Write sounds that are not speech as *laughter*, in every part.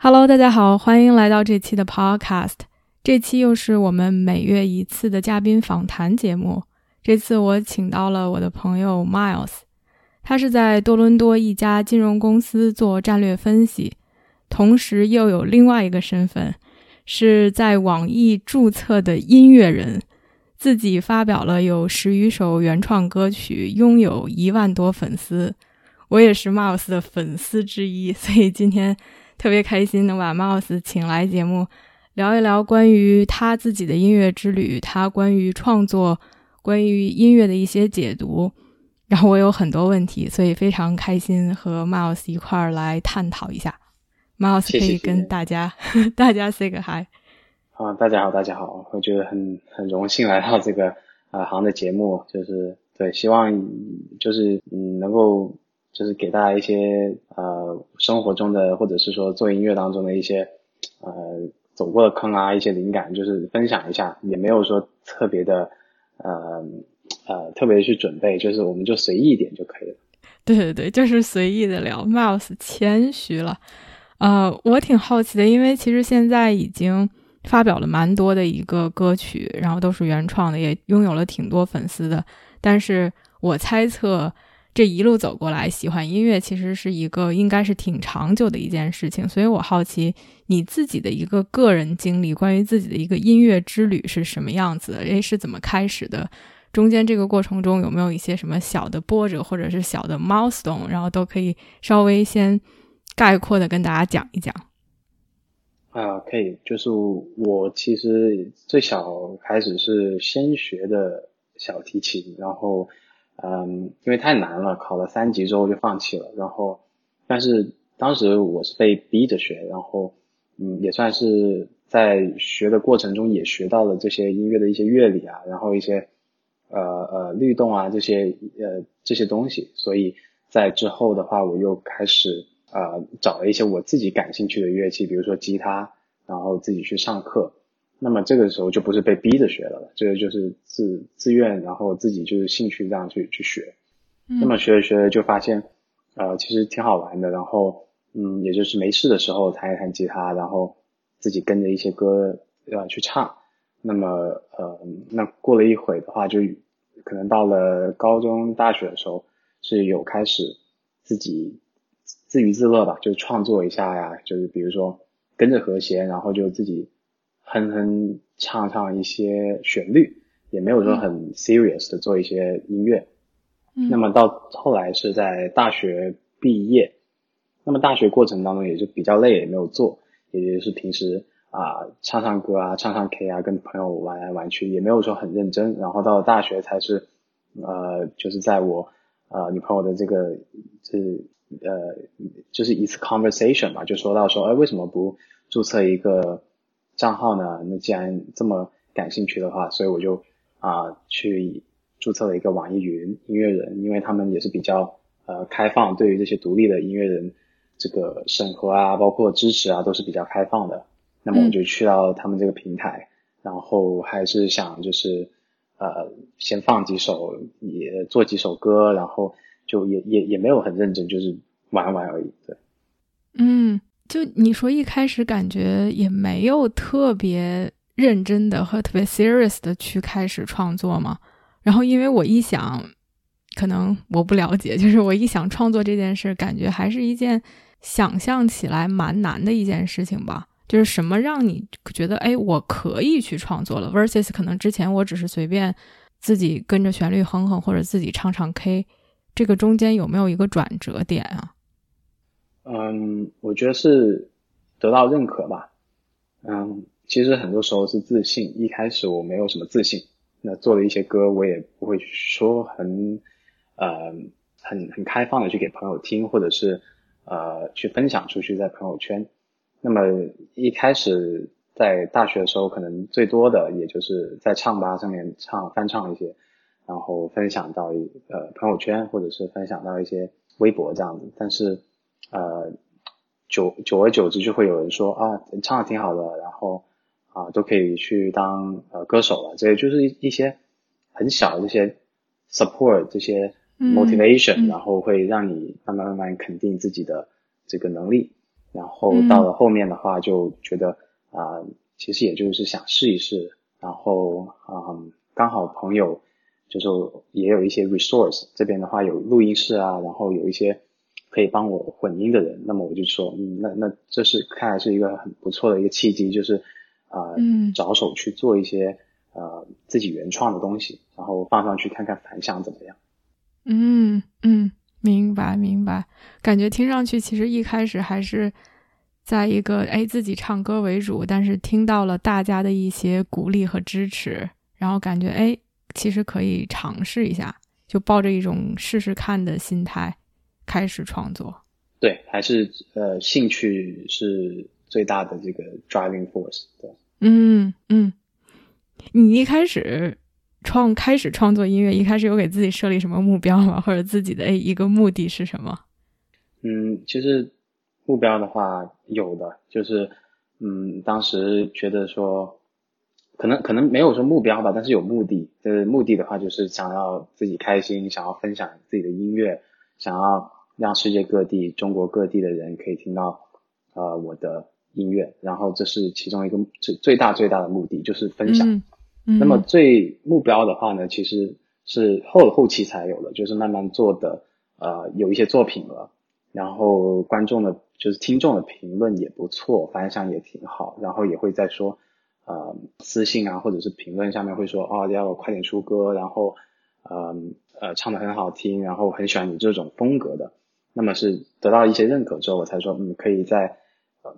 Hello，大家好，欢迎来到这期的 Podcast。这期又是我们每月一次的嘉宾访谈节目。这次我请到了我的朋友 Miles，他是在多伦多一家金融公司做战略分析，同时又有另外一个身份，是在网易注册的音乐人，自己发表了有十余首原创歌曲，拥有一万多粉丝。我也是 Miles 的粉丝之一，所以今天。特别开心能把 Mouse 请来节目，聊一聊关于他自己的音乐之旅，他关于创作、关于音乐的一些解读。然后我有很多问题，所以非常开心和 Mouse 一块儿来探讨一下。Mouse 可以跟大家 *laughs* 大家 say 个 hi。啊，大家好，大家好，我觉得很很荣幸来到这个啊行的节目，就是对，希望就是嗯能够。就是给大家一些呃生活中的或者是说做音乐当中的一些呃走过的坑啊一些灵感，就是分享一下，也没有说特别的呃呃特别去准备，就是我们就随意一点就可以了。对对对，就是随意的聊。Mouse 谦虚了，呃，我挺好奇的，因为其实现在已经发表了蛮多的一个歌曲，然后都是原创的，也拥有了挺多粉丝的，但是我猜测。这一路走过来，喜欢音乐其实是一个应该是挺长久的一件事情，所以我好奇你自己的一个个人经历，关于自己的一个音乐之旅是什么样子？诶，是怎么开始的？中间这个过程中有没有一些什么小的波折，或者是小的 milestone？然后都可以稍微先概括的跟大家讲一讲。啊，可以，就是我其实最小开始是先学的小提琴，然后。嗯，因为太难了，考了三级之后就放弃了。然后，但是当时我是被逼着学，然后，嗯，也算是在学的过程中也学到了这些音乐的一些乐理啊，然后一些呃呃律动啊这些呃这些东西。所以在之后的话，我又开始呃找了一些我自己感兴趣的乐器，比如说吉他，然后自己去上课。那么这个时候就不是被逼着学了，这个就是自自愿，然后自己就是兴趣这样去去学。那么学着学着就发现，呃，其实挺好玩的。然后，嗯，也就是没事的时候弹一弹吉他，然后自己跟着一些歌呃去唱。那么，呃，那过了一会的话，就可能到了高中、大学的时候，是有开始自己自娱自乐吧，就是创作一下呀，就是比如说跟着和弦，然后就自己。哼哼唱唱一些旋律，也没有说很 serious 的做一些音乐。那么到后来是在大学毕业，那么大学过程当中也是比较累，也没有做，也就是平时啊唱唱歌啊，唱唱 K 啊，跟朋友玩来玩去，也没有说很认真。然后到了大学才是呃，就是在我呃女朋友的这个是呃就是一次 conversation 嘛，就说到说，哎，为什么不注册一个？账号呢？那既然这么感兴趣的话，所以我就啊去注册了一个网易云音乐人，因为他们也是比较呃开放，对于这些独立的音乐人这个审核啊，包括支持啊，都是比较开放的。那么我就去到他们这个平台，然后还是想就是呃先放几首，也做几首歌，然后就也也也没有很认真，就是玩玩而已。对，嗯。就你说一开始感觉也没有特别认真的和特别 serious 的去开始创作嘛，然后因为我一想，可能我不了解，就是我一想创作这件事，感觉还是一件想象起来蛮难的一件事情吧。就是什么让你觉得哎我可以去创作了，versus 可能之前我只是随便自己跟着旋律哼哼或者自己唱唱 K，这个中间有没有一个转折点啊？嗯，我觉得是得到认可吧。嗯，其实很多时候是自信。一开始我没有什么自信，那做了一些歌，我也不会说很呃很很开放的去给朋友听，或者是呃去分享出去在朋友圈。那么一开始在大学的时候，可能最多的也就是在唱吧上面唱翻唱一些，然后分享到一呃朋友圈或者是分享到一些微博这样子。但是呃久久而久之就会有人说啊唱的挺好的，然后啊都可以去当呃歌手了。这也就是一些很小的这些 support 这些 motivation，然后会让你慢慢慢慢肯定自己的这个能力。然后到了后面的话，就觉得啊，其实也就是想试一试。然后啊，刚好朋友就是也有一些 resource，这边的话有录音室啊，然后有一些可以帮我混音的人。那么我就说，嗯，那那这是看来是一个很不错的一个契机，就是啊，着手去做一些呃自己原创的东西，然后放上去看看反响怎么样。嗯嗯。明白，明白，感觉听上去其实一开始还是在一个哎自己唱歌为主，但是听到了大家的一些鼓励和支持，然后感觉哎其实可以尝试一下，就抱着一种试试看的心态开始创作。对，还是呃兴趣是最大的这个 driving force。对，嗯嗯，你一开始。创开始创作音乐，一开始有给自己设立什么目标吗？*laughs* 或者自己的一个目的是什么？嗯，其实目标的话有的，就是嗯，当时觉得说，可能可能没有说目标吧，但是有目的。就是目的的话，就是想要自己开心，想要分享自己的音乐，想要让世界各地、中国各地的人可以听到呃我的音乐。然后这是其中一个最最大最大的目的，就是分享。那么最目标的话呢，其实是后后期才有的，就是慢慢做的，呃，有一些作品了，然后观众的，就是听众的评论也不错，反响也挺好，然后也会在说，呃，私信啊或者是评论下面会说，哦，要快点出歌，然后，呃呃，唱的很好听，然后很喜欢你这种风格的，那么是得到一些认可之后，我才说，嗯，可以再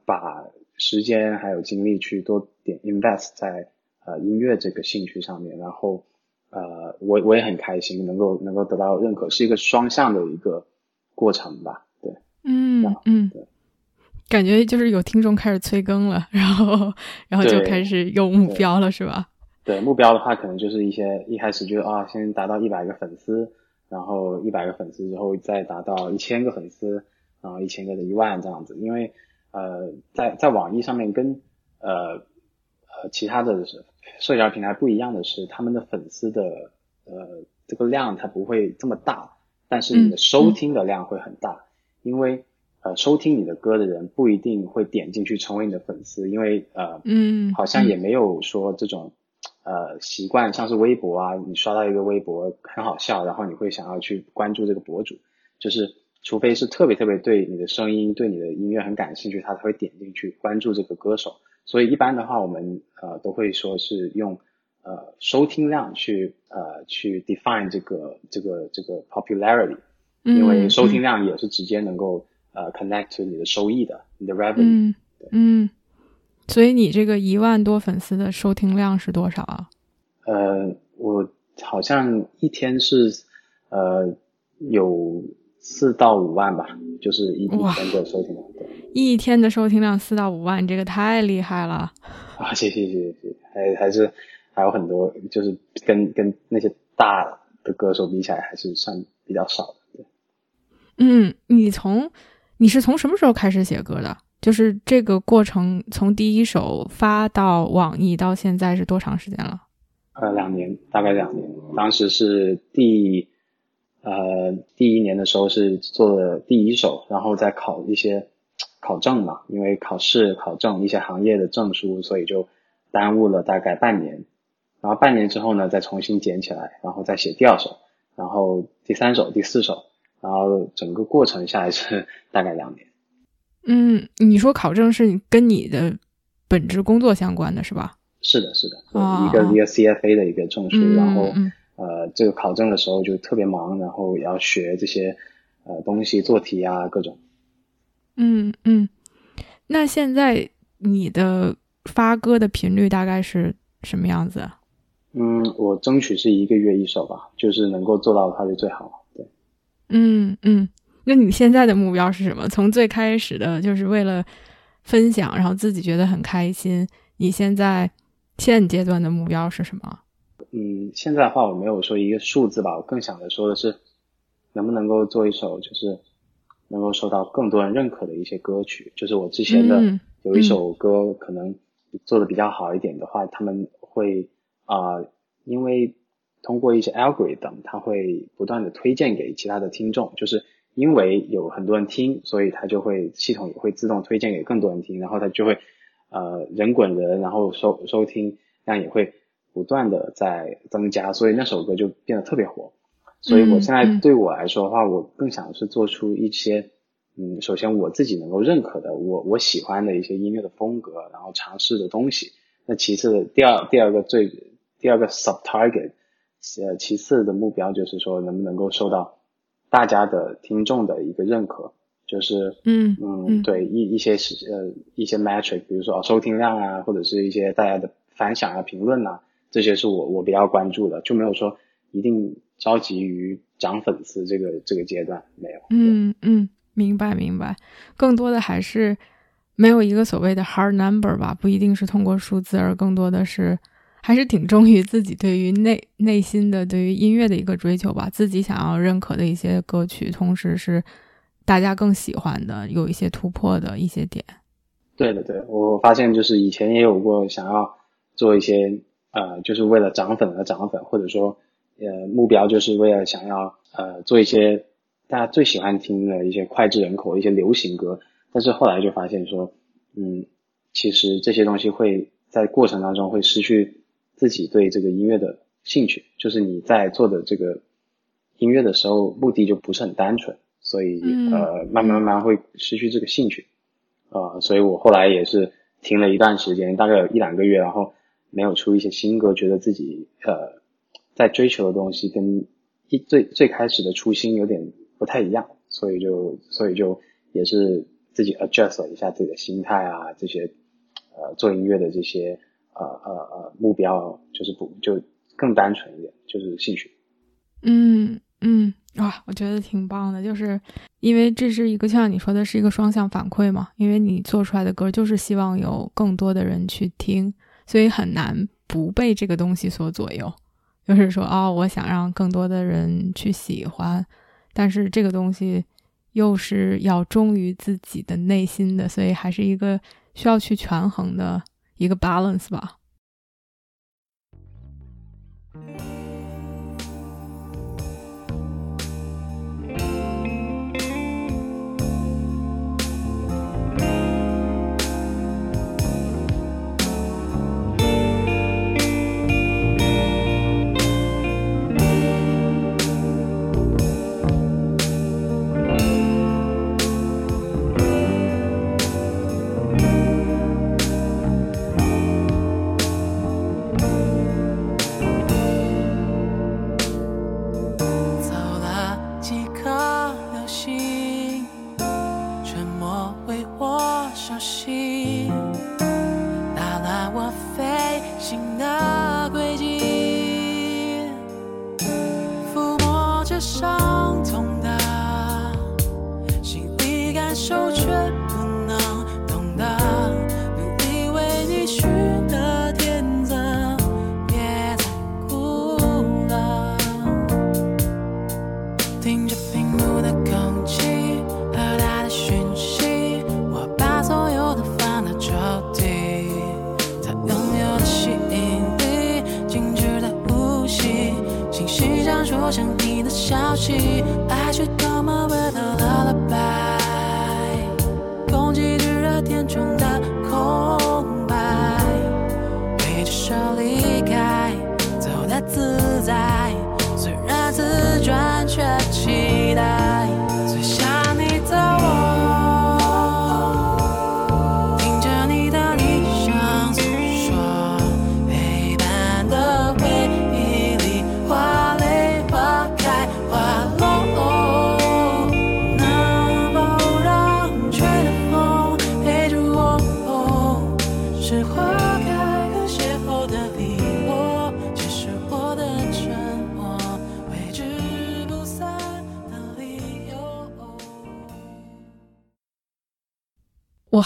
把时间还有精力去多点 invest 在。呃，音乐这个兴趣上面，然后呃，我我也很开心，能够能够得到认可，是一个双向的一个过程吧，对，嗯嗯，对，感觉就是有听众开始催更了，然后然后就开始有目标了，是吧？对，目标的话，可能就是一些一开始就啊，先达到一百个粉丝，然后一百个粉丝之后再达到一千个粉丝，然后一千个的一万这样子，因为呃，在在网易上面跟呃呃其他的。社交平台不一样的是，他们的粉丝的呃这个量它不会这么大，但是你的收听的量会很大，因为呃收听你的歌的人不一定会点进去成为你的粉丝，因为呃嗯好像也没有说这种呃习惯，像是微博啊，你刷到一个微博很好笑，然后你会想要去关注这个博主，就是除非是特别特别对你的声音、对你的音乐很感兴趣，他才会点进去关注这个歌手。所以一般的话，我们呃都会说是用呃收听量去呃去 define 这个这个这个 popularity，因为收听量也是直接能够呃 connect to 你的收益的，你的 revenue。嗯，所以你这个一万多粉丝的收听量是多少啊？呃，我好像一天是呃有四到五万吧，就是一天的收听量。一天的收听量四到五万，这个太厉害了啊！谢谢谢谢谢，还还是还有很多，就是跟跟那些大的歌手比起来，还是算比较少的。嗯，你从你是从什么时候开始写歌的？就是这个过程，从第一首发到网易到现在是多长时间了？呃，两年，大概两年。当时是第呃第一年的时候是做的第一首，然后再考一些。考证嘛，因为考试、考证一些行业的证书，所以就耽误了大概半年。然后半年之后呢，再重新捡起来，然后再写第二首，然后第三首、第四首，然后整个过程下来是 *laughs* 大概两年。嗯，你说考证是跟你的本职工作相关的是吧？是的，是的，一个一个 CFA 的一个证书，然后呃，这个考证的时候就特别忙，然后也要学这些呃东西，做题啊，各种。嗯嗯，那现在你的发歌的频率大概是什么样子？嗯，我争取是一个月一首吧，就是能够做到它就最好。对，嗯嗯，那你现在的目标是什么？从最开始的就是为了分享，然后自己觉得很开心。你现在现阶段的目标是什么？嗯，现在的话我没有说一个数字吧，我更想的说的是，能不能够做一首就是能够受到更多人认可的一些歌曲。就是我之前的有一首歌，可能做的比较好一点的话，他们会啊，因为通过一些 algorithm，它会不断的推荐给其他的听众，就是因为有很多人听，所以它就会系统也会自动推荐给更多人听，然后它就会。呃，人滚人，然后收收听量也会不断的在增加，所以那首歌就变得特别火。所以我现在对我来说的话，我更想是做出一些，嗯，首先我自己能够认可的，我我喜欢的一些音乐的风格，然后尝试的东西。那其次，第二第二个最第二个 sub target，呃，其次的目标就是说，能不能够受到大家的听众的一个认可。就是嗯嗯对一一些是呃一些 metric，比如说收听量啊，或者是一些大家的反响啊、评论呐，这些是我我比较关注的，就没有说一定着急于涨粉丝这个这个阶段没有。嗯嗯，明白明白，更多的还是没有一个所谓的 hard number 吧，不一定是通过数字，而更多的是还是挺忠于自己对于内内心的对于音乐的一个追求吧，自己想要认可的一些歌曲，同时是。大家更喜欢的有一些突破的一些点，对的，对，我发现就是以前也有过想要做一些呃，就是为了涨粉而涨粉，或者说呃目标就是为了想要呃做一些大家最喜欢听的一些脍炙人口一些流行歌，但是后来就发现说，嗯，其实这些东西会在过程当中会失去自己对这个音乐的兴趣，就是你在做的这个音乐的时候，目的就不是很单纯。所以呃，慢慢慢慢会失去这个兴趣，啊，所以我后来也是停了一段时间，大概有一两个月，然后没有出一些新歌，觉得自己呃在追求的东西跟一最最开始的初心有点不太一样，所以就所以就也是自己 adjust 了一下自己的心态啊，这些呃做音乐的这些呃呃呃目标就是不就更单纯一点，就是兴趣。嗯嗯。哇，我觉得挺棒的，就是因为这是一个像你说的是一个双向反馈嘛，因为你做出来的歌就是希望有更多的人去听，所以很难不被这个东西所左右。就是说，哦，我想让更多的人去喜欢，但是这个东西又是要忠于自己的内心的，所以还是一个需要去权衡的一个 balance 吧。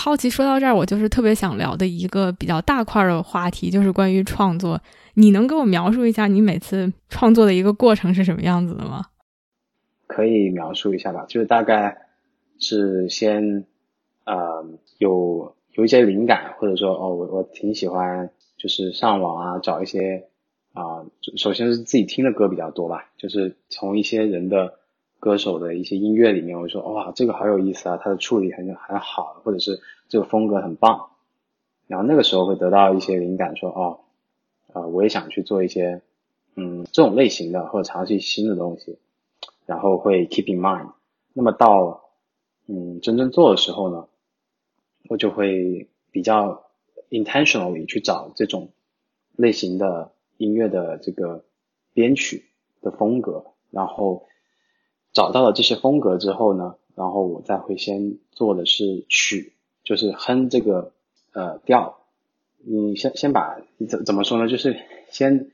好奇，说到这儿，我就是特别想聊的一个比较大块的话题，就是关于创作。你能给我描述一下你每次创作的一个过程是什么样子的吗？可以描述一下吧，就是大概是先呃有有一些灵感，或者说哦我我挺喜欢，就是上网啊找一些啊，首先是自己听的歌比较多吧，就是从一些人的。歌手的一些音乐里面，我说哇，这个好有意思啊，他的处理很很好，或者是这个风格很棒。然后那个时候会得到一些灵感，说哦，呃，我也想去做一些嗯这种类型的，或者尝试新的东西。然后会 keep in mind。那么到嗯真正做的时候呢，我就会比较 intentionally 去找这种类型的音乐的这个编曲的风格，然后。找到了这些风格之后呢，然后我再会先做的是曲，就是哼这个呃调。你先先把怎怎么说呢？就是先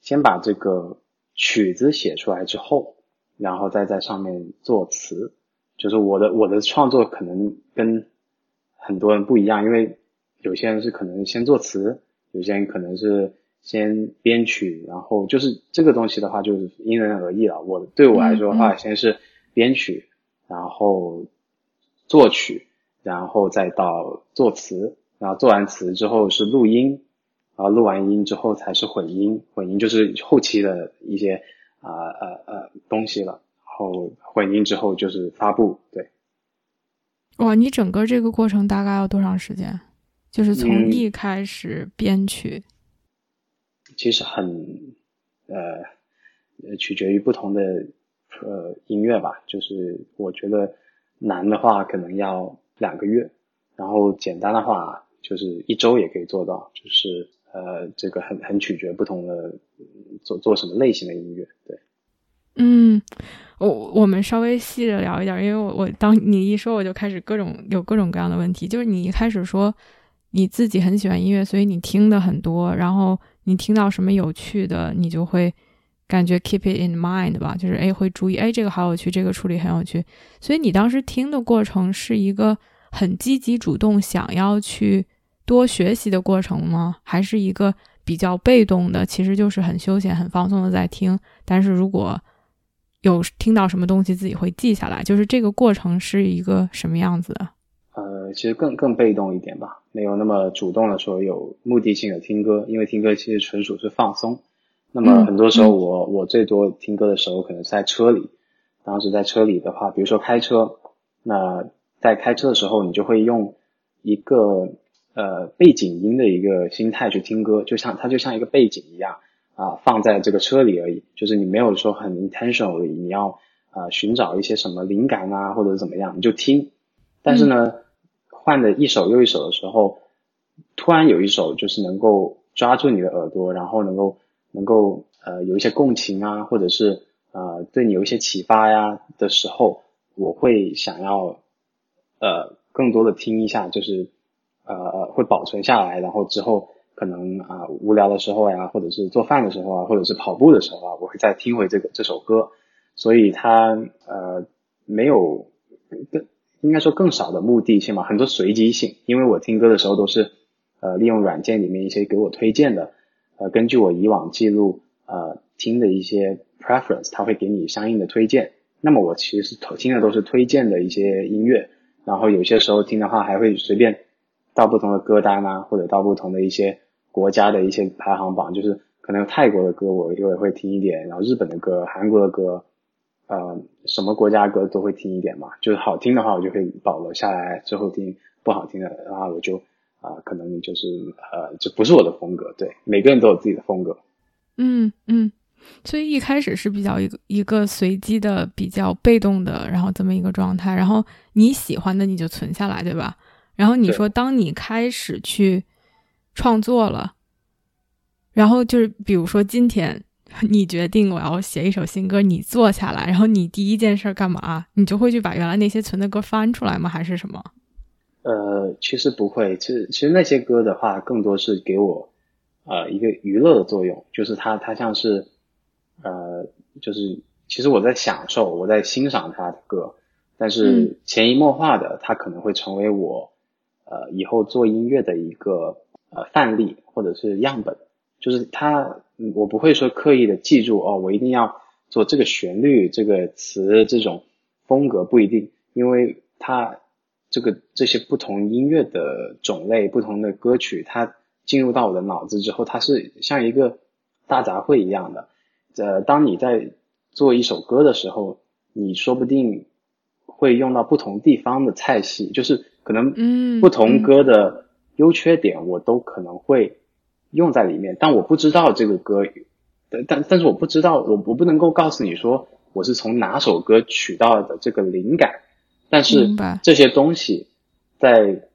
先把这个曲子写出来之后，然后再在上面做词。就是我的我的创作可能跟很多人不一样，因为有些人是可能先做词，有些人可能是。先编曲，然后就是这个东西的话，就是因人而异了。我对我来说的话，先是编曲，然后作曲，然后再到作词，然后做完词之后是录音，然后录完音之后才是混音，混音就是后期的一些啊呃呃东西了。然后混音之后就是发布，对。哇，你整个这个过程大概要多长时间？就是从一开始编曲。其实很呃，取决于不同的呃音乐吧。就是我觉得难的话可能要两个月，然后简单的话就是一周也可以做到。就是呃，这个很很取决不同的做做什么类型的音乐。对，嗯，我我们稍微细着聊一点，因为我我当你一说，我就开始各种有各种各样的问题。就是你一开始说你自己很喜欢音乐，所以你听的很多，然后。你听到什么有趣的，你就会感觉 keep it in mind 吧，就是哎会注意，哎这个好有趣，这个处理很有趣。所以你当时听的过程是一个很积极主动想要去多学习的过程吗？还是一个比较被动的，其实就是很休闲、很放松的在听？但是如果有听到什么东西，自己会记下来，就是这个过程是一个什么样子的？呃，其实更更被动一点吧。没有那么主动的说有目的性的听歌，因为听歌其实纯属是放松。那么很多时候我我最多听歌的时候可能是在车里，当时在车里的话，比如说开车，那在开车的时候你就会用一个呃背景音的一个心态去听歌，就像它就像一个背景一样啊放在这个车里而已，就是你没有说很 intentionally 你要啊寻找一些什么灵感啊或者怎么样，你就听，但是呢。换的一首又一首的时候，突然有一首就是能够抓住你的耳朵，然后能够能够呃有一些共情啊，或者是呃对你有一些启发呀的时候，我会想要呃更多的听一下，就是呃会保存下来，然后之后可能啊无聊的时候呀，或者是做饭的时候啊，或者是跑步的时候啊，我会再听回这个这首歌，所以它呃没有。应该说更少的目的性嘛，很多随机性，因为我听歌的时候都是呃利用软件里面一些给我推荐的，呃根据我以往记录呃听的一些 preference，它会给你相应的推荐。那么我其实听的都是推荐的一些音乐，然后有些时候听的话还会随便到不同的歌单啊，或者到不同的一些国家的一些排行榜，就是可能泰国的歌我也会听一点，然后日本的歌、韩国的歌。呃，什么国家歌都会听一点嘛，就是好听的话我就会保留下来之后听，不好听的话我就啊可能就是呃这不是我的风格，对，每个人都有自己的风格。嗯嗯，所以一开始是比较一个一个随机的、比较被动的，然后这么一个状态，然后你喜欢的你就存下来，对吧？然后你说当你开始去创作了，然后就是比如说今天。*laughs* 你决定我要写一首新歌，你坐下来，然后你第一件事干嘛？你就会去把原来那些存的歌翻出来吗？还是什么？呃，其实不会，其实其实那些歌的话，更多是给我呃一个娱乐的作用，就是它它像是呃，就是其实我在享受，我在欣赏他的歌，但是潜移默化的，它可能会成为我呃以后做音乐的一个呃范例或者是样本，就是它我不会说刻意的记住哦，我一定要做这个旋律、这个词这种风格不一定，因为它这个这些不同音乐的种类、不同的歌曲，它进入到我的脑子之后，它是像一个大杂烩一样的。呃，当你在做一首歌的时候，你说不定会用到不同地方的菜系，就是可能不同歌的优缺点，我都可能会用在里面。但我不知道这个歌，但但但是我不知道，我我不能够告诉你说我是从哪首歌取到的这个灵感。但是这些东西在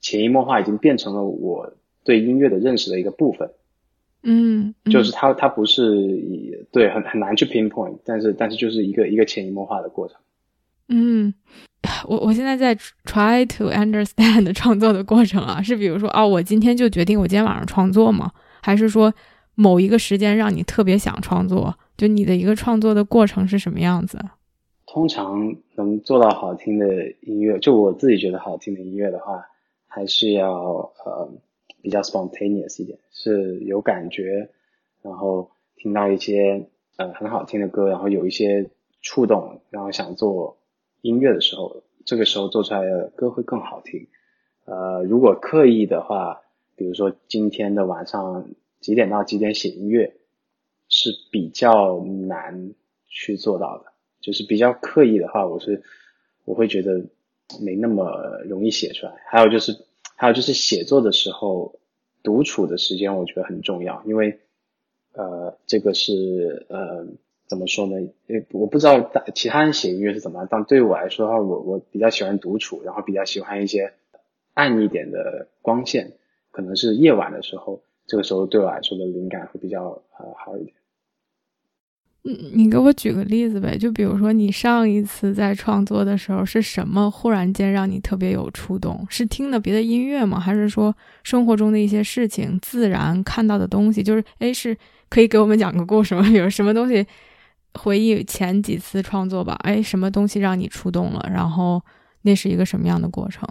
潜移默化已经变成了我对音乐的认识的一个部分。嗯，就是它它不是以对很很难去 pinpoint，但是但是就是一个一个潜移默化的过程。嗯，我我现在在 try to understand *laughs* 创作的过程啊，是比如说哦，我今天就决定我今天晚上创作吗？还是说某一个时间让你特别想创作？就你的一个创作的过程是什么样子？通常能做到好听的音乐，就我自己觉得好听的音乐的话，还是要呃比较 spontaneous 一点，是有感觉，然后听到一些呃很好听的歌，然后有一些触动，然后想做音乐的时候，这个时候做出来的歌会更好听。呃，如果刻意的话，比如说今天的晚上几点到几点写音乐，是比较难去做到的。就是比较刻意的话，我是我会觉得没那么容易写出来。还有就是，还有就是写作的时候，独处的时间我觉得很重要，因为呃，这个是呃怎么说呢？因为我不知道大其他人写音乐是怎么，但对我来说的话，我我比较喜欢独处，然后比较喜欢一些暗一点的光线，可能是夜晚的时候，这个时候对我来说的灵感会比较呃好一点。嗯，你给我举个例子呗，就比如说你上一次在创作的时候是什么忽然间让你特别有触动？是听的别的音乐吗？还是说生活中的一些事情、自然看到的东西？就是哎，是可以给我们讲个故事吗？*laughs* 有什么东西回忆前几次创作吧？哎，什么东西让你触动了？然后那是一个什么样的过程？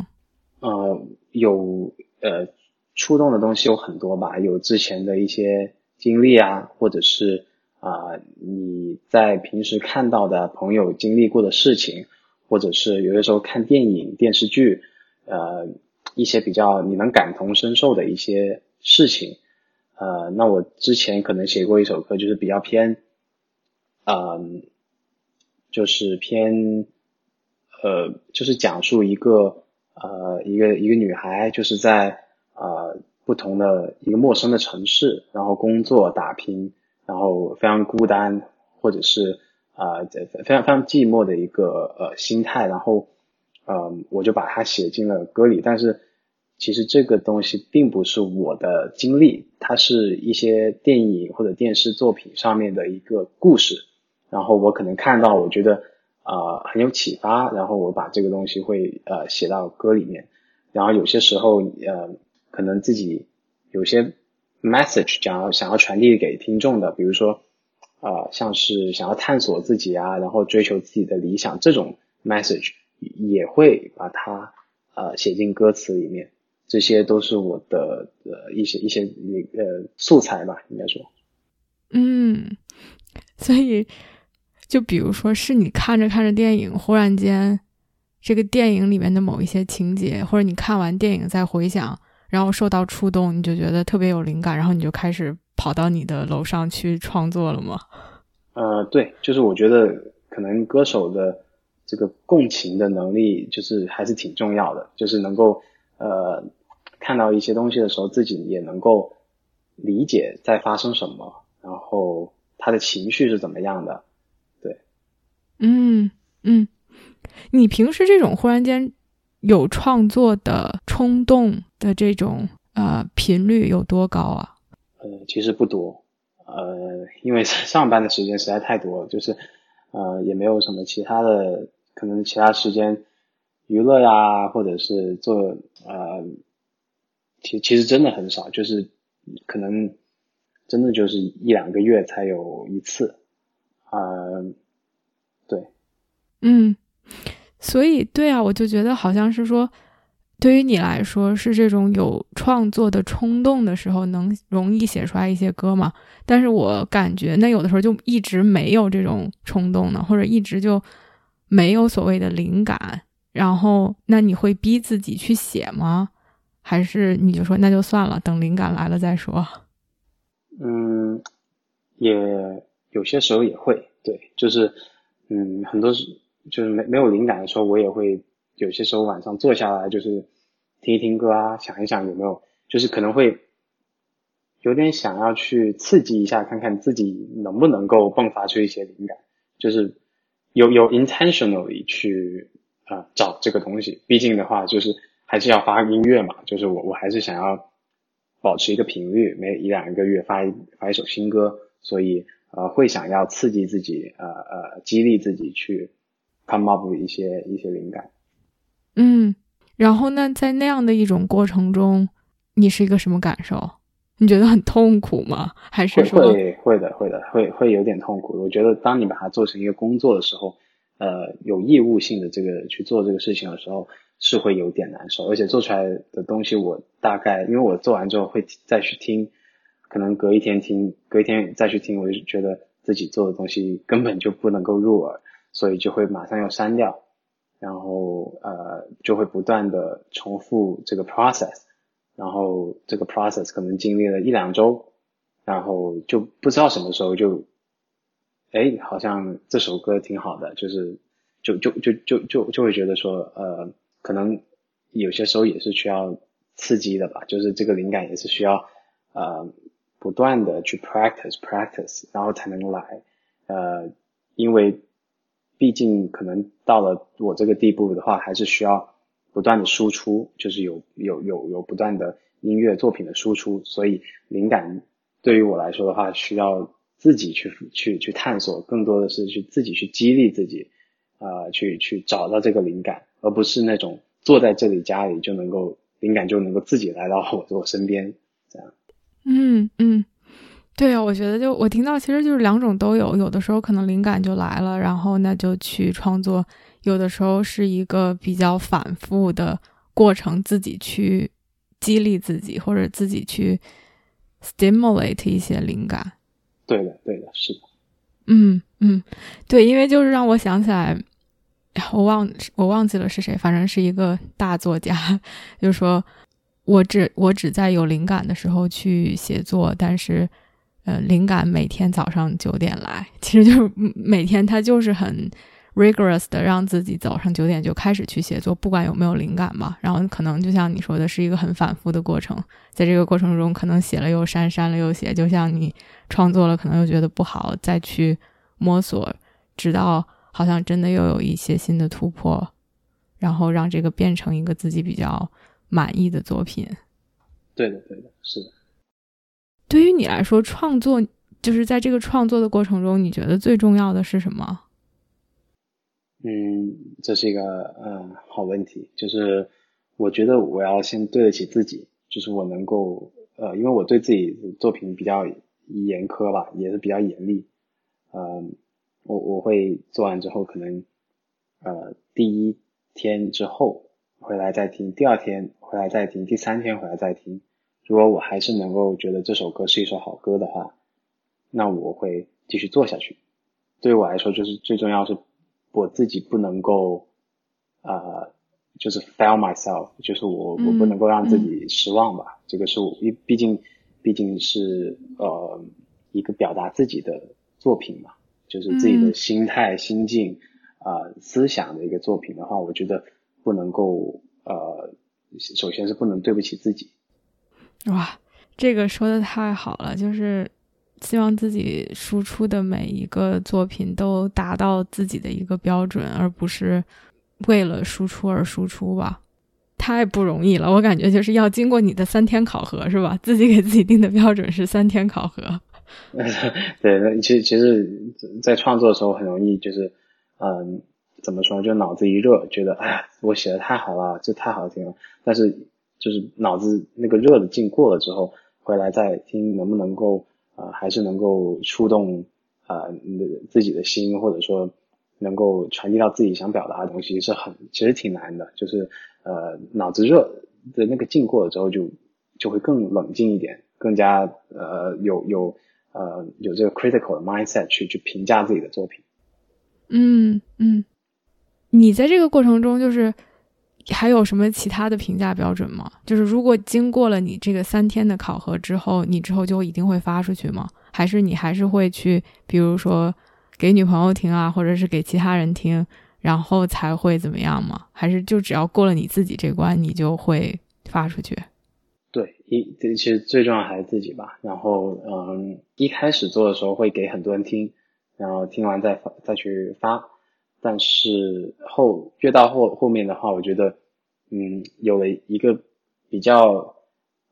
呃，有呃触动的东西有很多吧，有之前的一些经历啊，或者是。啊，你在平时看到的朋友经历过的事情，或者是有的时候看电影、电视剧，呃，一些比较你能感同身受的一些事情，呃，那我之前可能写过一首歌，就是比较偏，嗯，就是偏，呃，就是讲述一个呃一个一个女孩，就是在呃不同的一个陌生的城市，然后工作打拼。然后非常孤单，或者是啊，非常非常寂寞的一个呃心态，然后嗯，我就把它写进了歌里。但是其实这个东西并不是我的经历，它是一些电影或者电视作品上面的一个故事。然后我可能看到，我觉得啊很有启发，然后我把这个东西会呃写到歌里面。然后有些时候呃可能自己有些。message 想要想要传递给听众的，比如说，啊，像是想要探索自己啊，然后追求自己的理想，这种 message 也会把它呃写进歌词里面。这些都是我的呃一些一些呃素材吧，应该说。嗯，*laughs* 所以就比如说是你看着看着电影，忽然间这个电影里面的某一些情节，或者你看完电影再回想。然后受到触动，你就觉得特别有灵感，然后你就开始跑到你的楼上去创作了吗？*laughs* 呃，对，就是我觉得可能歌手的这个共情的能力，就是还是挺重要的，就是能够呃看到一些东西的时候，自己也能够理解在发生什么，然后他的情绪是怎么样的。嗯嗯，你平时这种忽然间。有创作的冲动的这种呃频率有多高啊？呃，其实不多，呃，因为上班的时间实在太多了，就是呃也没有什么其他的，可能其他时间娱乐呀，或者是做呃，其其实真的很少，就是可能真的就是一两个月才有一次，呃，嗯。所以，对啊，我就觉得好像是说，对于你来说，是这种有创作的冲动的时候，能容易写出来一些歌嘛？但是我感觉，那有的时候就一直没有这种冲动呢，或者一直就没有所谓的灵感。然后，那你会逼自己去写吗？还是你就说那就算了，等灵感来了再说？嗯，也有些时候也会，对，就是嗯，很多就是没没有灵感的时候，我也会有些时候晚上坐下来，就是听一听歌啊，想一想有没有，就是可能会有点想要去刺激一下，看看自己能不能够迸发出一些灵感，就是有有 intentionally 去。啊，找这个东西，毕竟的话就是还是要发音乐嘛，就是我我还是想要保持一个频率，每一两个月发一发一首新歌，所以呃会想要刺激自己，呃呃激励自己去 come up 一些一些灵感。嗯，然后呢，在那样的一种过程中，你是一个什么感受？你觉得很痛苦吗？还是说会会的会的会会有点痛苦？我觉得当你把它做成一个工作的时候。呃，有义务性的这个去做这个事情的时候，是会有点难受，而且做出来的东西，我大概因为我做完之后会再去听，可能隔一天听，隔一天再去听，我就觉得自己做的东西根本就不能够入耳，所以就会马上要删掉，然后呃就会不断的重复这个 process，然后这个 process 可能经历了一两周，然后就不知道什么时候就。哎，好像这首歌挺好的，就是就就就就就就会觉得说，呃，可能有些时候也是需要刺激的吧，就是这个灵感也是需要呃不断的去 practice practice，然后才能来，呃，因为毕竟可能到了我这个地步的话，还是需要不断的输出，就是有有有有不断的音乐作品的输出，所以灵感对于我来说的话，需要。自己去去去探索，更多的是去自己去激励自己，啊，去去找到这个灵感，而不是那种坐在这里家里就能够灵感就能够自己来到我我身边这样。嗯嗯，对啊，我觉得就我听到其实就是两种都有，有的时候可能灵感就来了，然后那就去创作；有的时候是一个比较反复的过程，自己去激励自己，或者自己去 stimulate 一些灵感。对的，对的，是的，嗯嗯，对，因为就是让我想起来，我忘我忘记了是谁，反正是一个大作家，就说我只我只在有灵感的时候去写作，但是呃，灵感每天早上九点来，其实就是每天他就是很。rigorous 的让自己早上九点就开始去写作，不管有没有灵感嘛。然后可能就像你说的，是一个很反复的过程。在这个过程中，可能写了又删，删了又写。就像你创作了，可能又觉得不好，再去摸索，直到好像真的又有一些新的突破，然后让这个变成一个自己比较满意的作品。对的，对的，是的。对于你来说，创作就是在这个创作的过程中，你觉得最重要的是什么？嗯，这是一个呃好问题，就是我觉得我要先对得起自己，就是我能够呃，因为我对自己作品比较严苛吧，也是比较严厉，嗯，我我会做完之后可能呃第一天之后回来再听，第二天回来再听，第三天回来再听，如果我还是能够觉得这首歌是一首好歌的话，那我会继续做下去。对于我来说，就是最重要是。我自己不能够，呃，就是 fail myself，就是我我不能够让自己失望吧。这个是我，毕毕竟毕竟是呃一个表达自己的作品嘛，就是自己的心态、心境啊思想的一个作品的话，我觉得不能够呃，首先是不能对不起自己。哇，这个说的太好了，就是。希望自己输出的每一个作品都达到自己的一个标准，而不是为了输出而输出吧。太不容易了，我感觉就是要经过你的三天考核，是吧？自己给自己定的标准是三天考核。*laughs* 对，那其实其实，在创作的时候很容易就是，嗯，怎么说，就脑子一热，觉得哎呀，我写的太好了，这太好听了。但是就是脑子那个热的劲过了之后，回来再听，能不能够？啊，还是能够触动啊你的自己的心，或者说能够传递到自己想表达的东西是很其实挺难的，就是呃脑子热的那个劲过了之后就就会更冷静一点，更加呃有有呃有这个 critical 的 mindset 去去评价自己的作品。嗯嗯，你在这个过程中就是还有什么其他的评价标准吗？就是如果经过了你这个三天的考核之后，你之后就一定会发出去吗？还是你还是会去，比如说给女朋友听啊，或者是给其他人听，然后才会怎么样吗？还是就只要过了你自己这关，你就会发出去？对，一其实最重要还是自己吧。然后，嗯，一开始做的时候会给很多人听。然后听完再发再去发，但是后越到后后面的话，我觉得，嗯，有了一个比较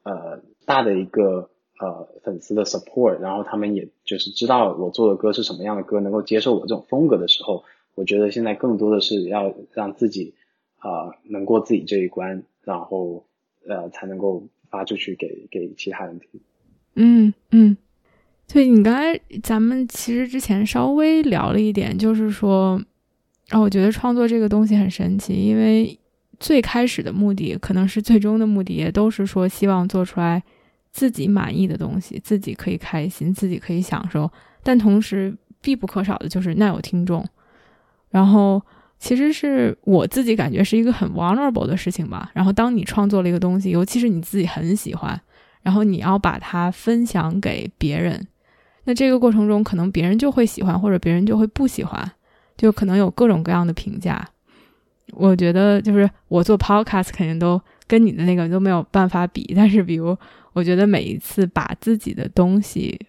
呃大的一个呃粉丝的 support，然后他们也就是知道我做的歌是什么样的歌，能够接受我这种风格的时候，我觉得现在更多的是要让自己啊能过自己这一关，然后呃才能够发出去给给其他人听。嗯嗯。对你刚才，咱们其实之前稍微聊了一点，就是说，啊，我觉得创作这个东西很神奇，因为最开始的目的可能是最终的目的，也都是说希望做出来自己满意的东西，自己可以开心，自己可以享受，但同时必不可少的就是那有听众。然后，其实是我自己感觉是一个很 vulnerable 的事情吧。然后，当你创作了一个东西，尤其是你自己很喜欢，然后你要把它分享给别人。那这个过程中，可能别人就会喜欢，或者别人就会不喜欢，就可能有各种各样的评价。我觉得，就是我做 podcast 肯定都跟你的那个都没有办法比。但是，比如我觉得每一次把自己的东西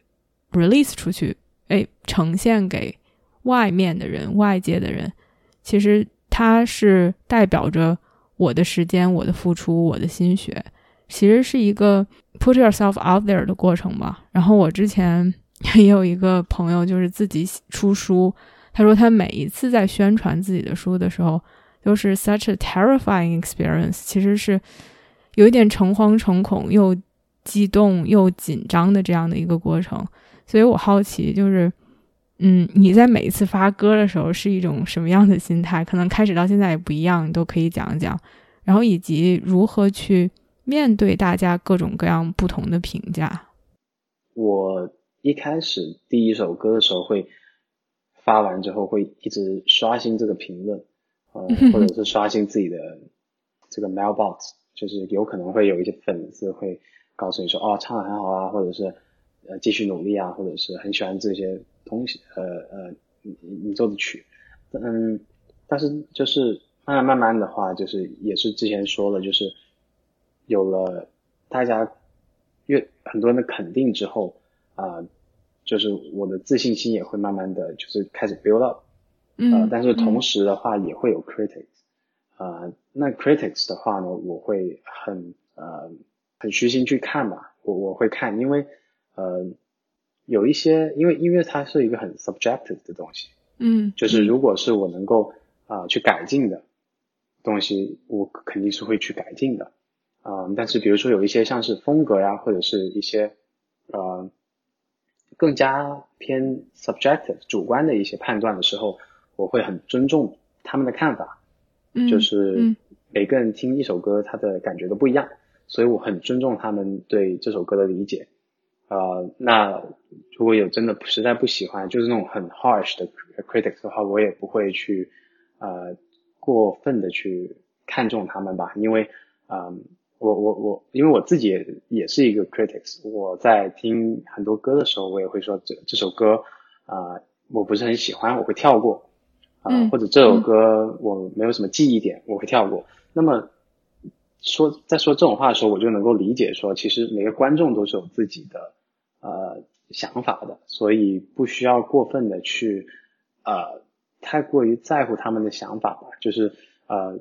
release 出去，哎，呈现给外面的人、外界的人，其实它是代表着我的时间、我的付出、我的心血，其实是一个 put yourself out there 的过程吧。然后我之前。*laughs* 也有一个朋友，就是自己出书。他说他每一次在宣传自己的书的时候，都是 such a terrifying experience，其实是有一点诚惶诚恐、又激动又紧张的这样的一个过程。所以我好奇，就是嗯，你在每一次发歌的时候是一种什么样的心态？可能开始到现在也不一样，你都可以讲讲。然后以及如何去面对大家各种各样不同的评价。我。一开始第一首歌的时候会发完之后会一直刷新这个评论，呃，或者 *laughs* 是刷新自己的这个 mailbox，就是有可能会有一些粉丝会告诉你说，哦，唱的很好啊，或者是呃继续努力啊，或者是很喜欢这些东西，呃呃，你你做的曲，嗯，但是就是慢慢慢慢的话，就是也是之前说了，就是有了大家越很多人的肯定之后。啊，就是我的自信心也会慢慢的就是开始 build up，嗯，但是同时的话也会有 critics，啊，那 critics 的话呢，我会很呃很虚心去看吧，我我会看，因为呃有一些，因为音乐它是一个很 subjective 的东西，嗯，就是如果是我能够啊去改进的东西，我肯定是会去改进的，啊，但是比如说有一些像是风格呀，或者是一些呃。更加偏 subjective 主观的一些判断的时候，我会很尊重他们的看法，就是每个人听一首歌他的感觉都不一样，所以我很尊重他们对这首歌的理解。呃，那如果有真的实在不喜欢，就是那种很 harsh 的 critics 的话，我也不会去呃过分的去看重他们吧，因为嗯。我我我，因为我自己也也是一个 critics，我在听很多歌的时候，我也会说这这首歌啊，我不是很喜欢，我会跳过啊，或者这首歌我没有什么记忆点，我会跳过。那么说在说这种话的时候，我就能够理解说，其实每个观众都是有自己的呃想法的，所以不需要过分的去呃太过于在乎他们的想法吧。就是呃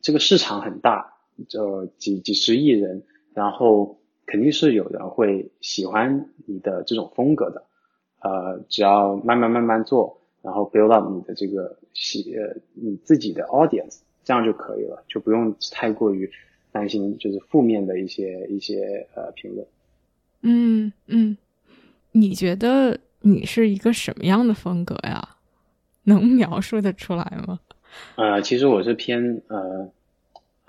这个市场很大。就几几十亿人，然后肯定是有人会喜欢你的这种风格的，呃，只要慢慢慢慢做，然后 build up 你的这个喜呃你自己的 audience，这样就可以了，就不用太过于担心就是负面的一些一些呃评论。嗯嗯，你觉得你是一个什么样的风格呀？能描述的出来吗？呃，其实我是偏呃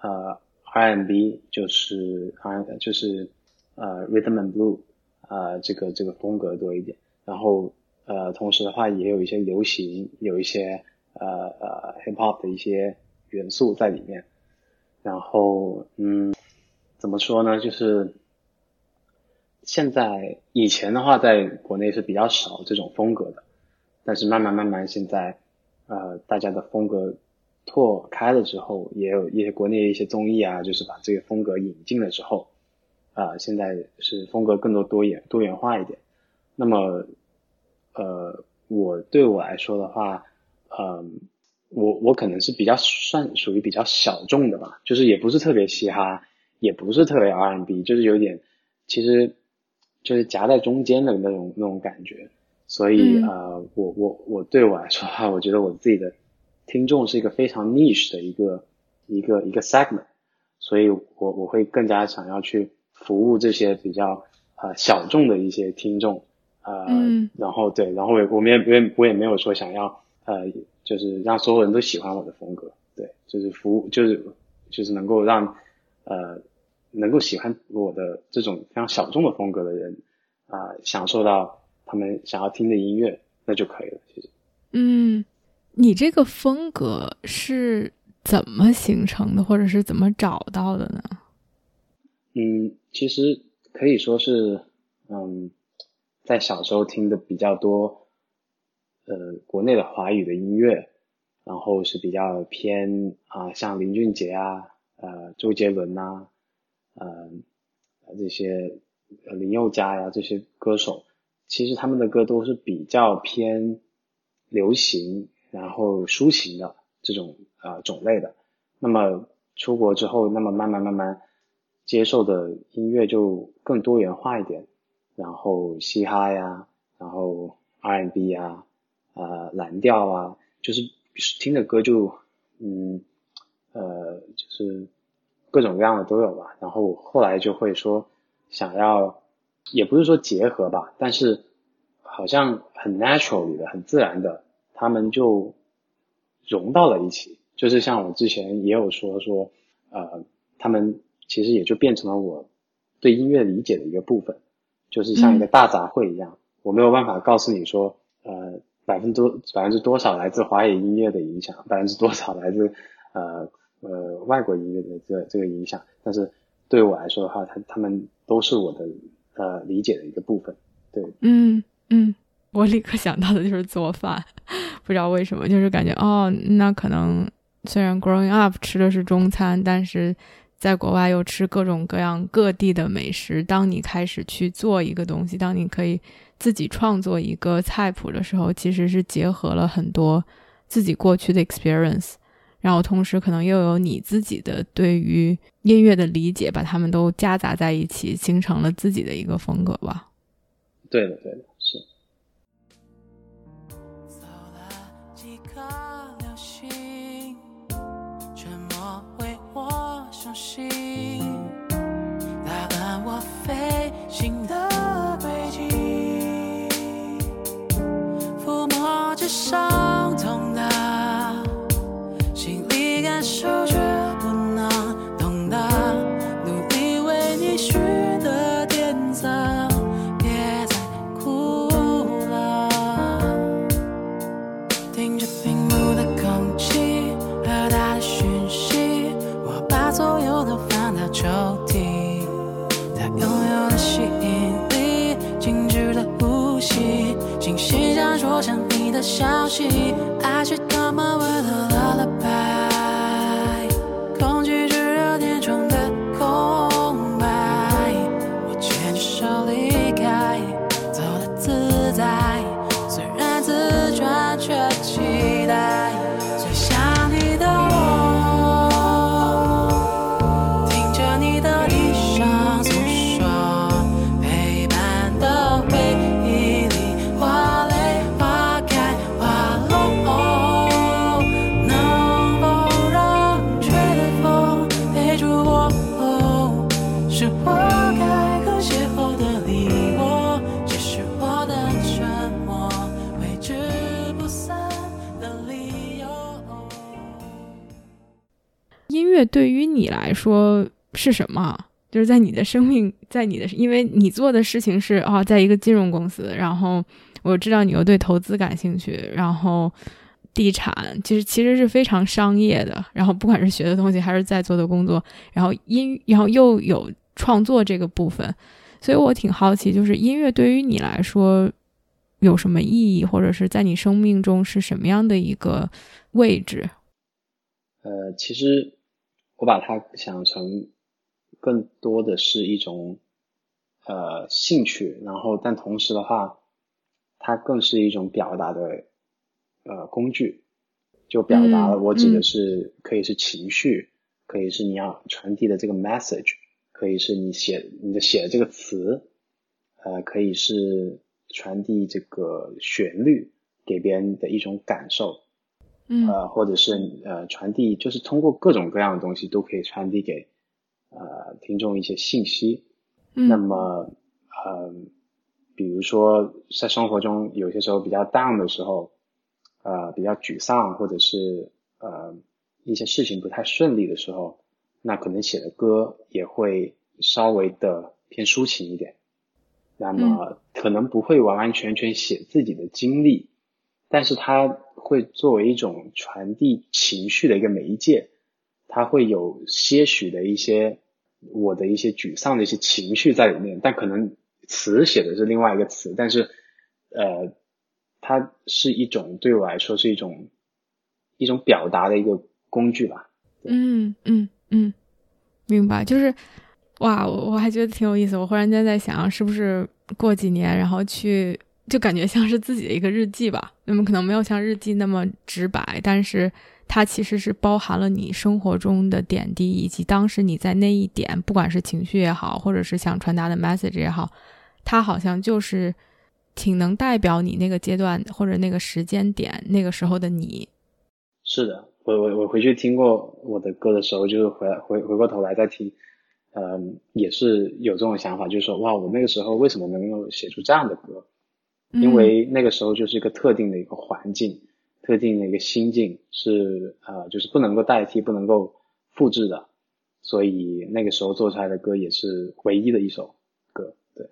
呃 R&B，就是 R 就是呃 Rhythm and Blue 啊这个这个风格多一点。然后呃同时的话也有一些流行，有一些呃呃 Hip Hop 的一些元素在里面。然后嗯怎么说呢？就是现在以前的话在国内是比较少这种风格的，但是慢慢慢慢现在呃大家的风格。拓开了之后，也有一些国内一些综艺啊，就是把这个风格引进了之后，啊，现在是风格更多多元多元化一点。那么，呃，我对我来说的话，嗯，我我可能是比较算属于比较小众的吧，就是也不是特别嘻哈，也不是特别 R&B，就是有点，其实就是夹在中间的那种那种感觉。所以呃，我我我对我来说的话，我觉得我自己的。听众是一个非常 niche 的一个一个一个 segment，所以我我会更加想要去服务这些比较呃小众的一些听众，呃，然后对，然后我我们也我也我也没有说想要呃就是让所有人都喜欢我的风格，对，就是服务就是就是能够让呃能够喜欢我的这种非常小众的风格的人啊享受到他们想要听的音乐，那就可以了，其实，嗯。你这个风格是怎么形成的，或者是怎么找到的呢？嗯，其实可以说是，嗯，在小时候听的比较多，呃，国内的华语的音乐，然后是比较偏啊，像林俊杰啊，呃，周杰伦呐，呃，这些林宥嘉呀这些歌手，其实他们的歌都是比较偏流行。然后抒情的这种啊种类的，那么出国之后，那么慢慢慢慢接受的音乐就更多元化一点，然后嘻哈呀，然后 R&B 呀，啊蓝调啊，就是听的歌就嗯呃就是各种各样的都有吧。然后后来就会说想要，也不是说结合吧，但是好像很 natural 的，很自然的。他们就融到了一起，就是像我之前也有说说，呃，他们其实也就变成了我对音乐理解的一个部分，就是像一个大杂烩一样，我没有办法告诉你说，呃，百分之多百分之多少来自华语音乐的影响，百分之多少来自呃呃外国音乐的这这个影响，但是对我来说的话，他他们都是我的呃理解的一个部分，对，嗯嗯。我立刻想到的就是做饭，不知道为什么，就是感觉哦，那可能虽然 growing up 吃的是中餐，但是在国外又吃各种各样各地的美食。当你开始去做一个东西，当你可以自己创作一个菜谱的时候，其实是结合了很多自己过去的 experience，然后同时可能又有你自己的对于音乐的理解，把它们都夹杂在一起，形成了自己的一个风格吧。对的，对的，心的轨迹抚摸着伤痛的心里感受是什么？就是在你的生命，在你的，因为你做的事情是哦，在一个金融公司，然后我知道你又对投资感兴趣，然后地产其实其实是非常商业的，然后不管是学的东西还是在做的工作，然后音，然后又有创作这个部分，所以我挺好奇，就是音乐对于你来说有什么意义，或者是在你生命中是什么样的一个位置？呃，其实我把它想成。更多的是一种呃兴趣，然后但同时的话，它更是一种表达的呃工具，就表达了我指的是可以是情绪，可以是你要传递的这个 message，可以是你写你的写的这个词，呃，可以是传递这个旋律给别人的一种感受，嗯，呃，或者是呃传递，就是通过各种各样的东西都可以传递给。呃，听众一些信息，那么，呃，比如说在生活中有些时候比较 down 的时候，呃，比较沮丧，或者是呃一些事情不太顺利的时候，那可能写的歌也会稍微的偏抒情一点，那么可能不会完完全全写自己的经历，但是它会作为一种传递情绪的一个媒介，它会有些许的一些。我的一些沮丧的一些情绪在里面，但可能词写的是另外一个词，但是呃，它是一种对我来说是一种一种表达的一个工具吧。嗯嗯嗯，明白。就是哇，我我还觉得挺有意思。我忽然间在想，是不是过几年，然后去就感觉像是自己的一个日记吧？那么可能没有像日记那么直白，但是。它其实是包含了你生活中的点滴，以及当时你在那一点，不管是情绪也好，或者是想传达的 message 也好，它好像就是挺能代表你那个阶段或者那个时间点那个时候的你。是的，我我我回去听过我的歌的时候，就是回来回回过头来再听，嗯，也是有这种想法，就是说哇，我那个时候为什么能够写出这样的歌？因为那个时候就是一个特定的一个环境。特定的一个心境是呃，就是不能够代替、不能够复制的，所以那个时候做出来的歌也是唯一的一首歌。对，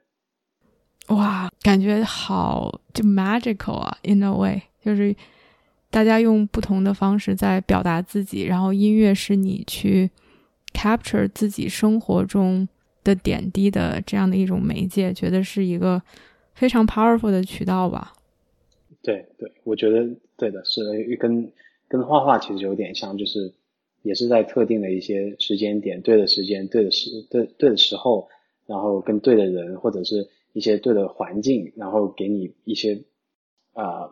哇，感觉好就 magical 啊，in a way，就是大家用不同的方式在表达自己，然后音乐是你去 capture 自己生活中的点滴的这样的一种媒介，觉得是一个非常 powerful 的渠道吧。对对，我觉得对的，是跟跟画画其实有点像，就是也是在特定的一些时间点，对的时间，对的时，对对的时候，然后跟对的人或者是一些对的环境，然后给你一些啊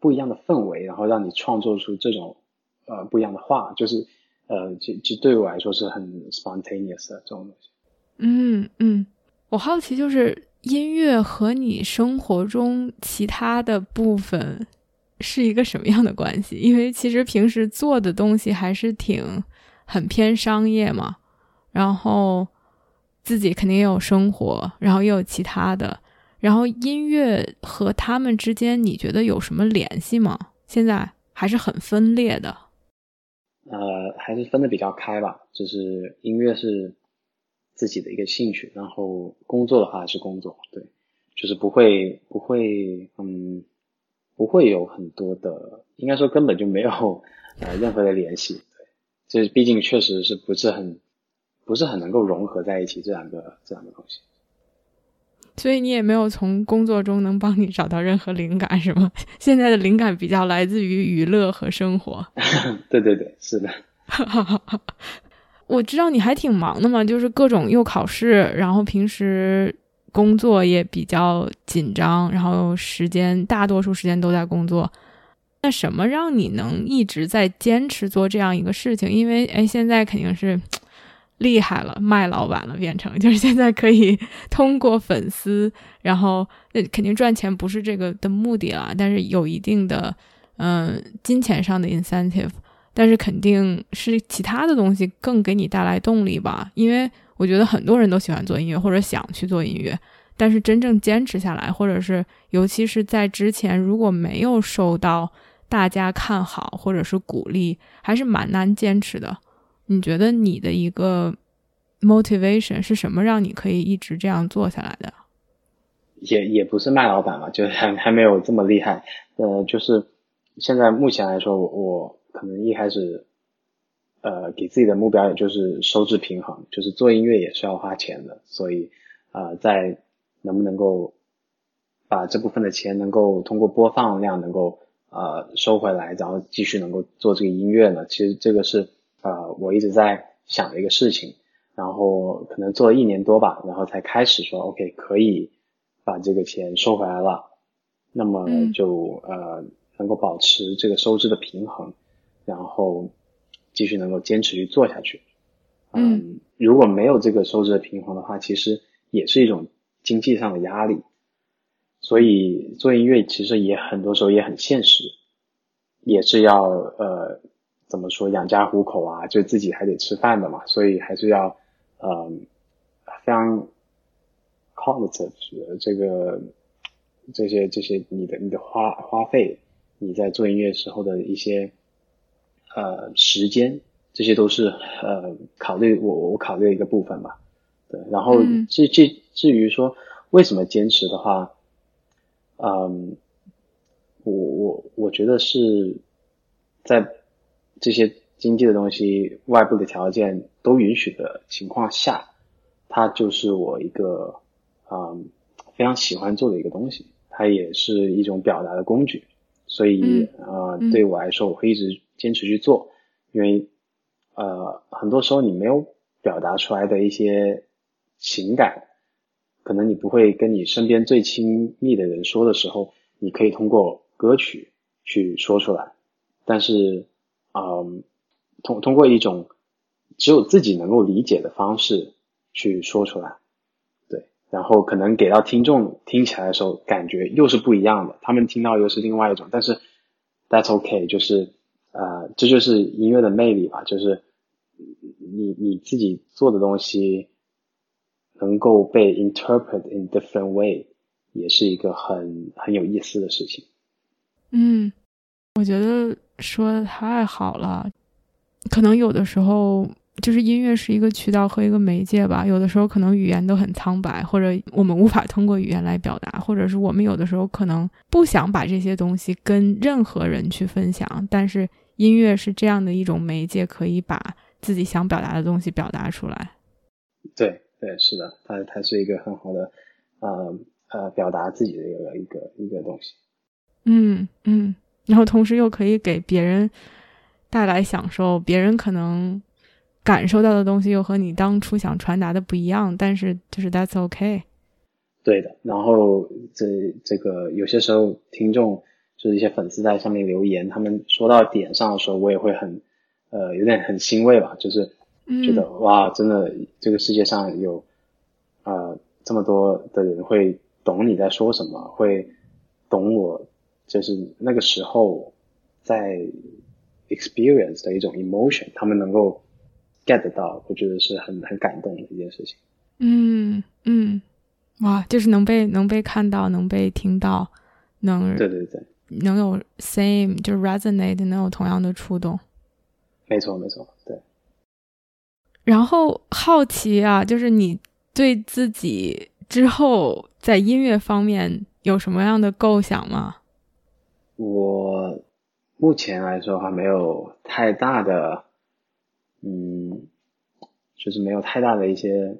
不一样的氛围，然后让你创作出这种呃不一样的画，就是呃，其其对我来说是很 spontaneous 的这种东西。嗯嗯，我好奇就是。音乐和你生活中其他的部分是一个什么样的关系？因为其实平时做的东西还是挺很偏商业嘛，然后自己肯定也有生活，然后又有其他的，然后音乐和他们之间你觉得有什么联系吗？现在还是很分裂的。呃，还是分的比较开吧，就是音乐是。自己的一个兴趣，然后工作的话是工作，对，就是不会不会，嗯，会有很多的，应该说根本就没有呃任何的联系，对，这毕竟确实是不是很不是很能够融合在一起这两个这两个东西，所以你也没有从工作中能帮你找到任何灵感是吗？*laughs* 现在的灵感比较来自于娱乐和生活，*laughs* 对对对，是的。*laughs* 我知道你还挺忙的嘛，就是各种又考试，然后平时工作也比较紧张，然后时间大多数时间都在工作。那什么让你能一直在坚持做这样一个事情？因为哎，现在肯定是 *tsk* 厉害了，卖老板了，变成 *laughs* 就是现在可以通过粉丝，然后那肯定赚钱不是这个的目的了，但是有一定的嗯金钱上的 incentive。但是肯定是其他的东西更给你带来动力吧，因为我觉得很多人都喜欢做音乐或者想去做音乐，但是真正坚持下来，或者是尤其是在之前如果没有受到大家看好或者是鼓励，还是蛮难坚持的。你觉得你的一个 motivation 是什么，让你可以一直这样做下来的？也也不是卖老板嘛，就还还没有这么厉害。呃，就是现在目前来说，我我可能一开始，呃，给自己的目标也就是收支平衡，就是做音乐也是要花钱的，所以呃，在能不能够把这部分的钱能够通过播放量能够呃收回来，然后继续能够做这个音乐呢？其实这个是呃我一直在想的一个事情，然后可能做了一年多吧，然后才开始说 OK 可以。把这个钱收回来了，那么就呃能够保持这个收支的平衡，然后继续能够坚持去做下去。嗯，如果没有这个收支的平衡的话，其实也是一种经济上的压力。所以做音乐其实也很多时候也很现实，也是要呃怎么说养家糊口啊，就自己还得吃饭的嘛，所以还是要呃非常。cost 这个这些这些你的你的花花费，你在做音乐时候的一些呃时间，这些都是呃考虑我我考虑的一个部分吧。对，然后至至至于说为什么坚持的话，嗯，我我我觉得是在这些经济的东西、外部的条件都允许的情况下，它就是我一个。嗯，非常喜欢做的一个东西，它也是一种表达的工具，所以呃，对我来说，我会一直坚持去做，因为呃，很多时候你没有表达出来的一些情感，可能你不会跟你身边最亲密的人说的时候，你可以通过歌曲去说出来，但是嗯，通通过一种只有自己能够理解的方式去说出来。对然后可能给到听众听起来的时候，感觉又是不一样的，他们听到又是另外一种。但是 that's OK，就是啊，这就是音乐的魅力吧，就是你你自己做的东西能够被 interpret in different way，也是一个很很有意思的事情。嗯，我觉得说的太好了，可能有的时候。就是音乐是一个渠道和一个媒介吧，有的时候可能语言都很苍白，或者我们无法通过语言来表达，或者是我们有的时候可能不想把这些东西跟任何人去分享，但是音乐是这样的一种媒介，可以把自己想表达的东西表达出来。对对，是的，它它是一个很好的呃呃表达自己的一个一个一个东西。嗯嗯，然后同时又可以给别人带来享受，别人可能。感受到的东西又和你当初想传达的不一样，但是就是 that's okay。对的，然后这这个有些时候听众就是一些粉丝在上面留言，他们说到点上的时候，我也会很呃有点很欣慰吧，就是觉得哇，真的这个世界上有呃这么多的人会懂你在说什么，会懂我就是那个时候在 experience 的一种 emotion，他们能够。Get 到，我觉得是很很感动的一件事情。嗯嗯，哇，就是能被能被看到，能被听到，能对对对，能有 same 就是 resonate，能有同样的触动。没错没错，对。然后好奇啊，就是你对自己之后在音乐方面有什么样的构想吗？我目前来说还没有太大的。嗯，就是没有太大的一些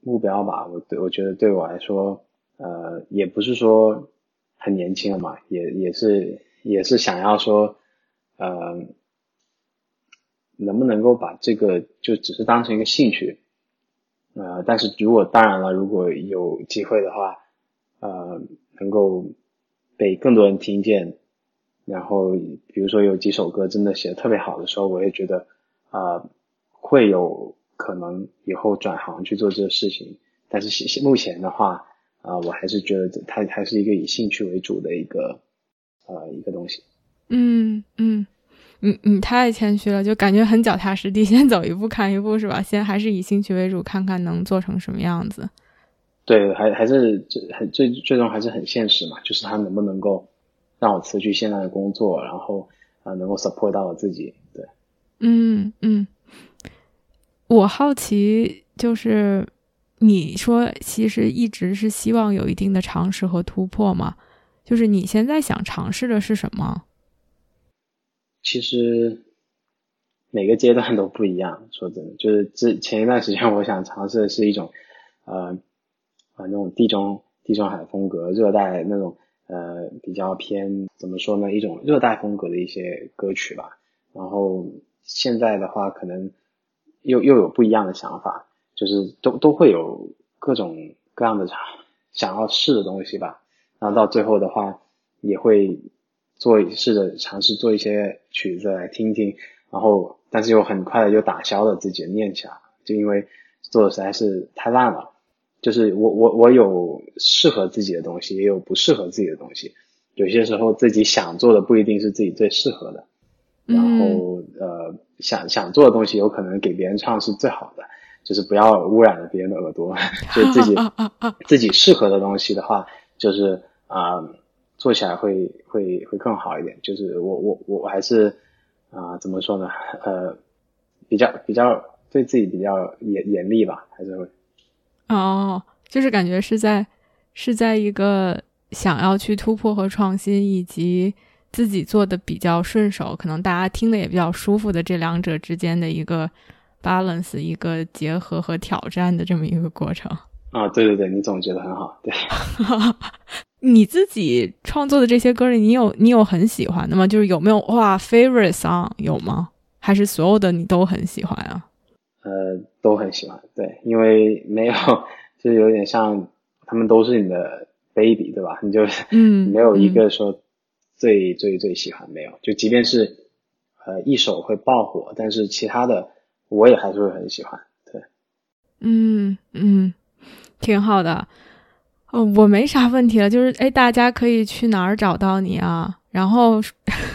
目标吧。我对我觉得对我来说，呃，也不是说很年轻了嘛，也也是也是想要说，呃，能不能够把这个就只是当成一个兴趣，呃，但是如果当然了，如果有机会的话，呃，能够被更多人听见，然后比如说有几首歌真的写的特别好的时候，我也觉得。啊，会有可能以后转行去做这个事情，但是目前的话，啊，我还是觉得它还是一个以兴趣为主的一个呃一个东西。嗯嗯，你你太谦虚了，就感觉很脚踏实地，先走一步看一步是吧？先还是以兴趣为主，看看能做成什么样子。对，还还是最很最最终还是很现实嘛，就是他能不能够让我辞去现在的工作，然后啊能够 support 到我自己。嗯嗯，我好奇，就是你说其实一直是希望有一定的尝试和突破嘛？就是你现在想尝试的是什么？其实每个阶段都不一样。说真的，就是之前一段时间，我想尝试的是一种呃啊那种地中地中海风格、热带那种呃比较偏怎么说呢？一种热带风格的一些歌曲吧。然后现在的话，可能又又有不一样的想法，就是都都会有各种各样的想要试的东西吧。然后到最后的话，也会做试着尝试做一些曲子来听听，然后但是又很快的就打消了自己的念想，就因为做的实在是太烂了。就是我我我有适合自己的东西，也有不适合自己的东西。有些时候自己想做的不一定是自己最适合的，然后呃想想做的东西有可能给别人唱是最好的，就是不要污染了别人的耳朵。*laughs* 就自己 *laughs* 自己适合的东西的话。就是啊，做起来会会会更好一点。就是我我我还是啊，怎么说呢？呃，比较比较对自己比较严严厉吧，还是会。哦，就是感觉是在是在一个想要去突破和创新，以及自己做的比较顺手，可能大家听的也比较舒服的这两者之间的一个 balance，一个结合和挑战的这么一个过程。啊，对对对，你总结的很好。对，*laughs* 你自己创作的这些歌里，你有你有很喜欢的吗？就是有没有哇，favorite song 有吗？还是所有的你都很喜欢啊？呃，都很喜欢。对，因为没有，*laughs* 就有点像他们都是你的 baby，对吧？你就嗯，没有一个说最最最喜欢没有。就即便是呃一首会爆火，但是其他的我也还是会很喜欢。对，嗯嗯。挺好的，哦，我没啥问题了，就是哎，大家可以去哪儿找到你啊？然后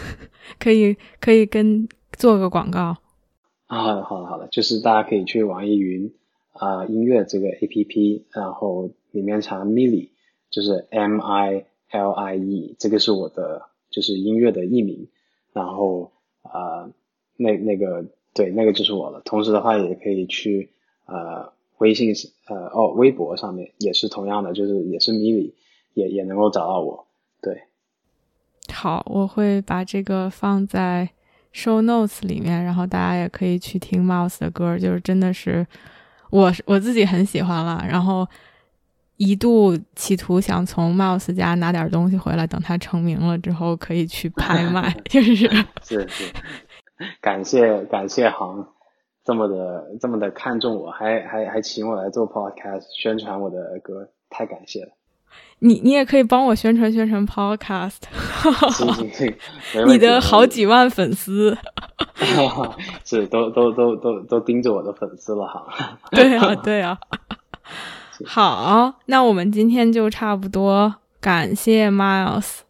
*laughs* 可以可以跟做个广告啊，好的好的好的，就是大家可以去网易云啊音乐这个 A P P，然后里面查 Millie，就是 M I L I E，这个是我的就是音乐的艺名，然后啊那那个对那个就是我了，同时的话也可以去呃。微信呃哦，微博上面也是同样的，就是也是米里，也也能够找到我。对，好，我会把这个放在 show notes 里面，然后大家也可以去听 Mouse 的歌，就是真的是我我自己很喜欢了。然后一度企图想从 Mouse 家拿点东西回来，等他成名了之后可以去拍卖，*laughs* 就是是是，感谢感谢航。这么的这么的看重我，还还还请我来做 podcast 宣传我的歌，太感谢了。你你也可以帮我宣传宣传 podcast。行行行，你的好几万粉丝，*laughs* 是都都都都都盯着我的粉丝了哈。对啊对啊。好，那我们今天就差不多，感谢 Miles。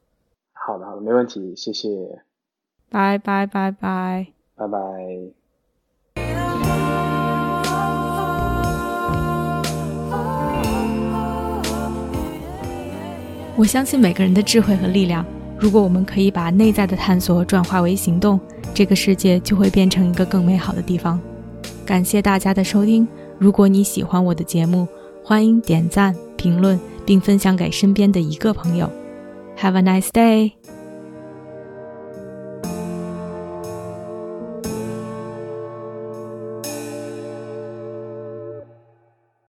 好的好的，没问题，谢谢。拜拜拜拜。拜拜。我相信每个人的智慧和力量。如果我们可以把内在的探索转化为行动，这个世界就会变成一个更美好的地方。感谢大家的收听。如果你喜欢我的节目，欢迎点赞、评论并分享给身边的一个朋友。Have a nice day.